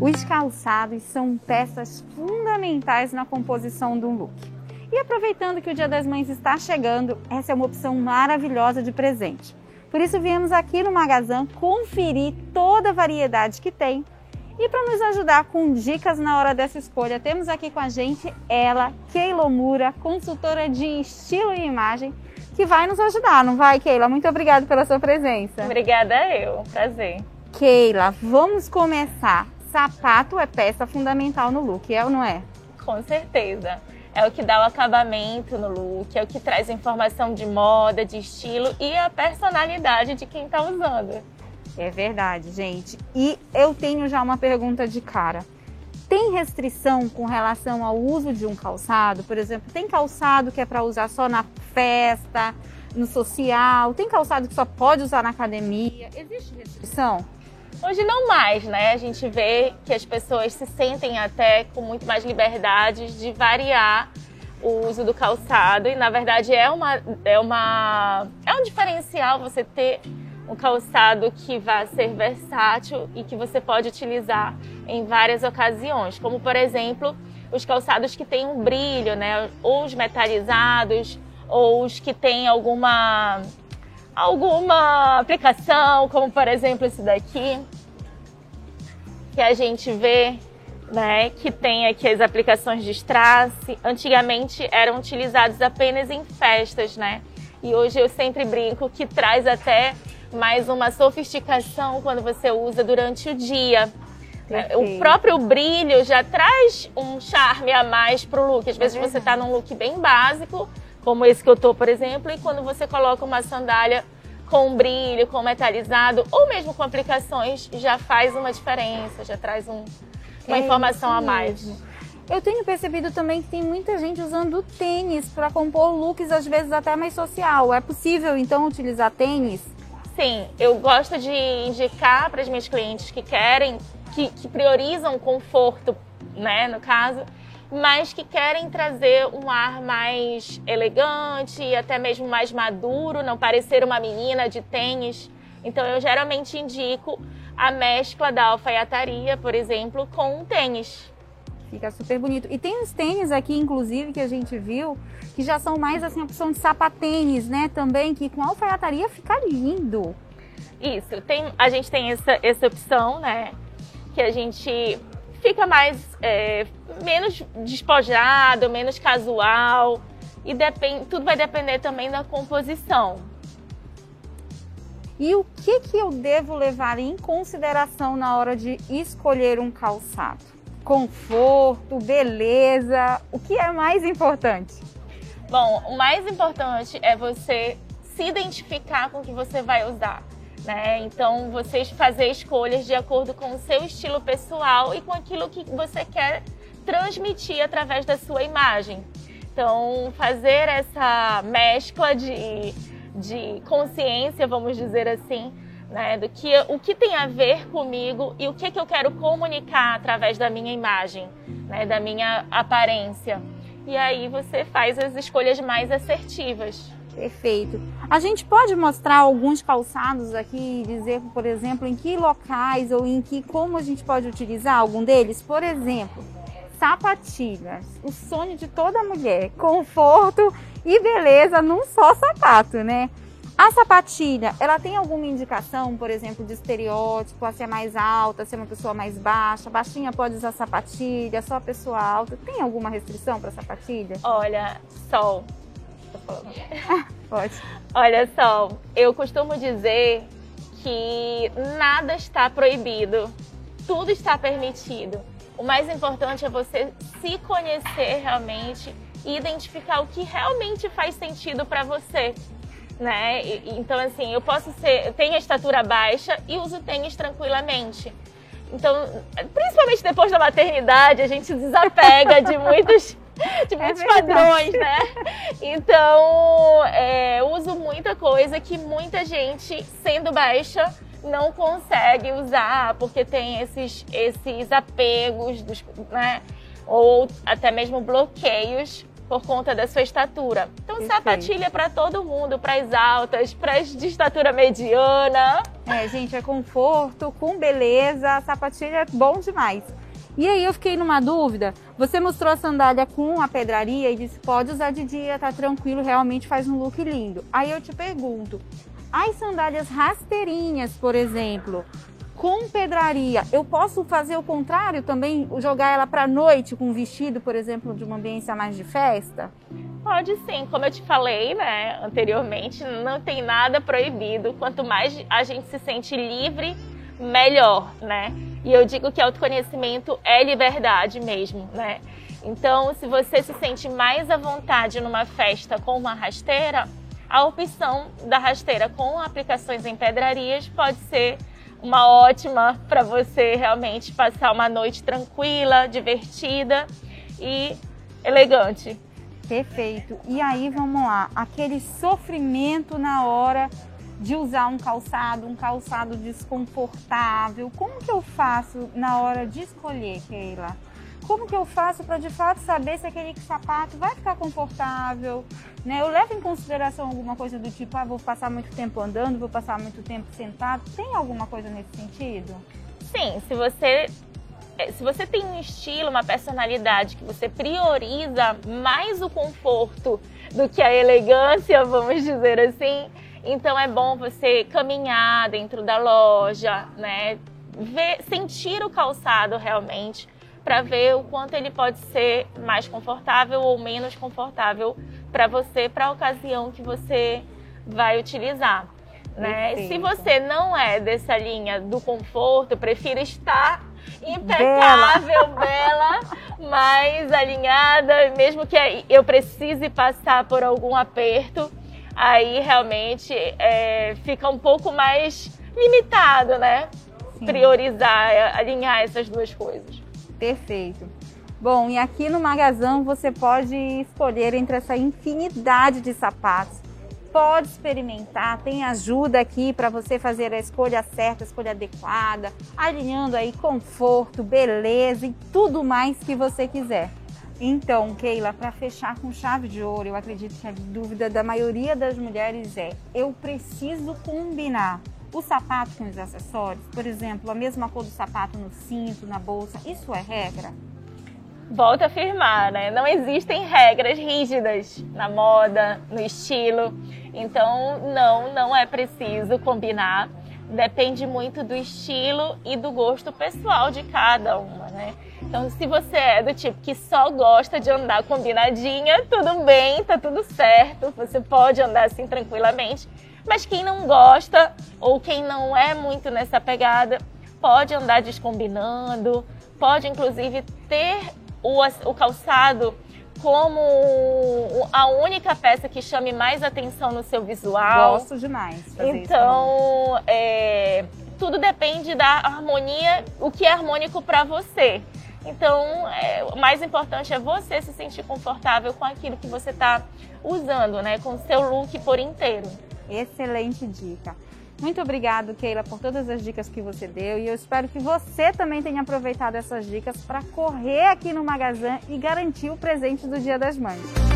Os calçados são peças fundamentais na composição de um look. E aproveitando que o Dia das Mães está chegando, essa é uma opção maravilhosa de presente. Por isso viemos aqui no Magazan conferir toda a variedade que tem. E para nos ajudar com dicas na hora dessa escolha, temos aqui com a gente ela, Keila Mura, consultora de estilo e imagem, que vai nos ajudar, não vai, Keila? Muito obrigada pela sua presença. Obrigada eu, prazer. Keila, vamos começar. Sapato é peça fundamental no look, é ou não é? Com certeza. É o que dá o acabamento no look, é o que traz informação de moda, de estilo e a personalidade de quem está usando. É verdade, gente. E eu tenho já uma pergunta de cara. Tem restrição com relação ao uso de um calçado? Por exemplo, tem calçado que é para usar só na festa, no social? Tem calçado que só pode usar na academia? Existe restrição? Hoje não mais, né? A gente vê que as pessoas se sentem até com muito mais liberdade de variar o uso do calçado e na verdade é uma é uma é um diferencial você ter um calçado que vá ser versátil e que você pode utilizar em várias ocasiões, como por exemplo os calçados que têm um brilho, né? Ou os metalizados, ou os que têm alguma alguma aplicação, como por exemplo esse daqui, que a gente vê, né, que tem aqui as aplicações de strass. Antigamente eram utilizados apenas em festas, né? E hoje eu sempre brinco que traz até mais uma sofisticação quando você usa durante o dia. O próprio brilho já traz um charme a mais pro look. Às vezes é você tá num look bem básico, como esse que eu tô, por exemplo, e quando você coloca uma sandália com brilho, com metalizado, ou mesmo com aplicações, já faz uma diferença, já traz um, uma é informação a mais. Eu tenho percebido também que tem muita gente usando tênis para compor looks, às vezes até mais social. É possível então utilizar tênis? Sim, eu gosto de indicar para as minhas clientes que querem, que, que priorizam conforto, né, no caso, mas que querem trazer um ar mais elegante e até mesmo mais maduro, não parecer uma menina de tênis. Então eu geralmente indico a mescla da alfaiataria, por exemplo, com um tênis. Fica super bonito. E tem uns tênis aqui, inclusive, que a gente viu, que já são mais assim, opção de sapatênis, né? Também, que com alfaiataria fica lindo. Isso, tem, a gente tem essa, essa opção, né? Que a gente fica mais é, menos despojado, menos casual e depend, tudo vai depender também da composição. E o que, que eu devo levar em consideração na hora de escolher um calçado? Conforto, beleza, o que é mais importante? Bom, o mais importante é você se identificar com o que você vai usar. Né? Então, você fazer escolhas de acordo com o seu estilo pessoal e com aquilo que você quer transmitir através da sua imagem. Então, fazer essa mescla de, de consciência, vamos dizer assim, né, do que o que tem a ver comigo e o que, que eu quero comunicar através da minha imagem, né, da minha aparência. E aí você faz as escolhas mais assertivas. Perfeito. A gente pode mostrar alguns calçados aqui e dizer, por exemplo, em que locais ou em que como a gente pode utilizar algum deles? Por exemplo, sapatilhas. O sonho de toda mulher, conforto e beleza num só sapato, né? A sapatilha, ela tem alguma indicação, por exemplo, de estereótipo, a ser mais alta, ser uma pessoa mais baixa? Baixinha pode usar sapatilha, só pessoa alta. Tem alguma restrição para sapatilha? Olha, Sol, Pode. Olha só, eu costumo dizer que nada está proibido, tudo está permitido. O mais importante é você se conhecer realmente e identificar o que realmente faz sentido para você. Né? Então, assim, eu posso ser, eu tenho a estatura baixa e uso tênis tranquilamente. Então, principalmente depois da maternidade, a gente desapega de muitos de muitos é padrões, né? Então, é, uso muita coisa que muita gente, sendo baixa, não consegue usar, porque tem esses, esses apegos, dos, né? Ou até mesmo bloqueios por conta da sua estatura. Então, Perfeito. sapatilha para todo mundo, para as altas, para as de estatura mediana. É, gente, é conforto, com beleza, sapatilha é bom demais. E aí eu fiquei numa dúvida. Você mostrou a sandália com a pedraria e disse pode usar de dia, tá tranquilo, realmente faz um look lindo. Aí eu te pergunto, as sandálias rasteirinhas, por exemplo, com pedraria, eu posso fazer o contrário também, jogar ela para noite com um vestido, por exemplo, de uma ambiência mais de festa? Pode sim, como eu te falei, né, anteriormente, não tem nada proibido. Quanto mais a gente se sente livre, melhor, né? E eu digo que autoconhecimento é liberdade mesmo, né? Então, se você se sente mais à vontade numa festa com uma rasteira, a opção da rasteira com aplicações em pedrarias pode ser uma ótima para você realmente passar uma noite tranquila, divertida e elegante. Perfeito. E aí vamos lá, aquele sofrimento na hora de usar um calçado, um calçado desconfortável. Como que eu faço na hora de escolher, Keila? como que eu faço para de fato saber se aquele sapato vai ficar confortável? Né? Eu levo em consideração alguma coisa do tipo, ah, vou passar muito tempo andando, vou passar muito tempo sentado. Tem alguma coisa nesse sentido? Sim, se você eh, se você tem um estilo, uma personalidade que você prioriza mais o conforto do que a elegância, vamos dizer assim, então é bom você caminhar dentro da loja, né? Ver, sentir o calçado realmente para ver o quanto ele pode ser mais confortável ou menos confortável para você, para a ocasião que você vai utilizar. Né? Se você não é dessa linha do conforto, prefira estar impecável, bela. bela, mais alinhada, mesmo que eu precise passar por algum aperto, aí realmente é, fica um pouco mais limitado, né? Sim. Priorizar, alinhar essas duas coisas. Perfeito. Bom, e aqui no Magazão você pode escolher entre essa infinidade de sapatos. Pode experimentar, tem ajuda aqui para você fazer a escolha certa, a escolha adequada, alinhando aí conforto, beleza e tudo mais que você quiser. Então, Keila, para fechar com chave de ouro, eu acredito que a dúvida da maioria das mulheres é: eu preciso combinar o sapato com os acessórios, por exemplo, a mesma cor do sapato no cinto, na bolsa, isso é regra? Volto a afirmar, né? Não existem regras rígidas na moda, no estilo. Então, não, não é preciso combinar. Depende muito do estilo e do gosto pessoal de cada uma, né? Então, se você é do tipo que só gosta de andar combinadinha, tudo bem, tá tudo certo. Você pode andar assim tranquilamente. Mas quem não gosta ou quem não é muito nessa pegada pode andar descombinando, pode inclusive ter o, o calçado como a única peça que chame mais atenção no seu visual. Gosto demais. então, é, tudo depende da harmonia, o que é harmônico para você. Então, é, o mais importante é você se sentir confortável com aquilo que você está usando, né? Com o seu look por inteiro. Excelente dica. Muito obrigado, Keila, por todas as dicas que você deu e eu espero que você também tenha aproveitado essas dicas para correr aqui no Magazine e garantir o presente do Dia das Mães.